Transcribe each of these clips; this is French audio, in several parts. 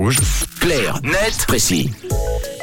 Rouge. Clair, net, précis.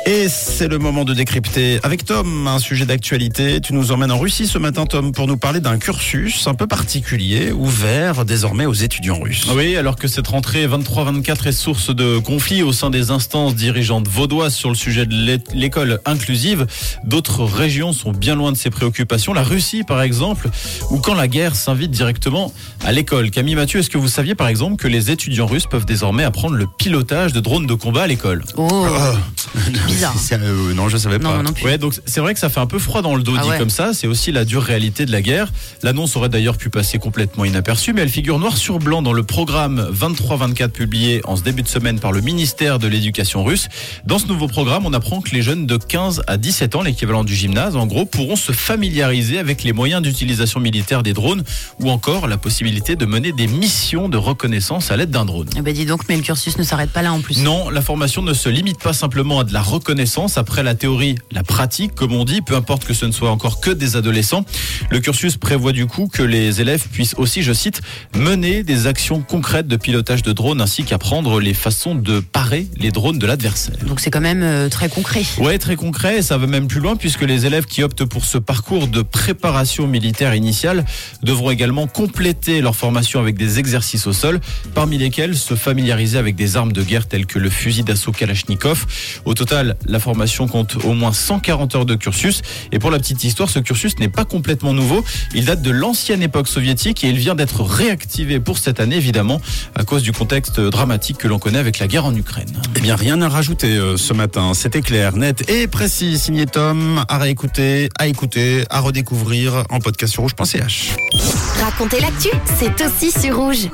Et c'est le moment de décrypter avec Tom un sujet d'actualité. Tu nous emmènes en Russie ce matin, Tom, pour nous parler d'un cursus un peu particulier, ouvert désormais aux étudiants russes. Oui, alors que cette rentrée 23-24 est source de conflits au sein des instances dirigeantes vaudoises sur le sujet de l'école inclusive, d'autres régions sont bien loin de ces préoccupations. La Russie, par exemple, ou quand la guerre s'invite directement à l'école. Camille Mathieu, est-ce que vous saviez, par exemple, que les étudiants russes peuvent désormais apprendre le pilotage de drones de combat à l'école? Oh, bizarre. Euh, non, je savais Non, pas. non. Ouais, donc c'est vrai que ça fait un peu froid dans le dos Ah dit ouais. comme ça. C'est aussi la dure réalité de la guerre. L'annonce aurait d'ailleurs pu passer complètement inaperçue, mais elle figure noir sur blanc dans le programme 23-24 publié en ce début de semaine par le ministère de l'Éducation russe. Dans ce nouveau programme, on apprend que les jeunes de 15 à 17 ans, l'équivalent du gymnase, en gros, pourront se familiariser avec les moyens d'utilisation militaire des drones ou encore la possibilité de mener des missions de reconnaissance à l'aide d'un drone. Eh ben dis donc, mais le cursus ne s'arrête pas là en plus. Non, la formation ne se limite pas simplement à de la reconnaissance. Après la théorie, la pratique, comme on dit, peu importe que ce ne soit encore que des adolescents. Le cursus prévoit du coup que les élèves puissent aussi, je cite, mener des actions concrètes de pilotage de drones ainsi qu'apprendre les façons de parer les drones de l'adversaire. Donc c'est quand même euh, très concret. Ouais, très concret, et ça va même plus loin puisque les élèves qui optent pour ce parcours de préparation militaire initiale devront également compléter leur formation avec des exercices au sol, parmi lesquels se familiariser avec des armes de guerre telles que le fusil d'assaut Kalachnikov. Au total, la formation compte au moins 140 heures de cursus. Et pour la petite histoire, ce cursus n'est pas complètement nouveau. Il date de l'ancienne époque soviétique et il vient d'être réactivé pour cette année, évidemment, à cause du contexte dramatique que l'on connaît avec la guerre en Ukraine. Eh bien, rien à rajouter euh, ce matin. C'était clair, net et précis. Signé Tom, à réécouter, à écouter, à redécouvrir en podcast sur rouge.ch. Raconter l'actu, c'est aussi sur rouge.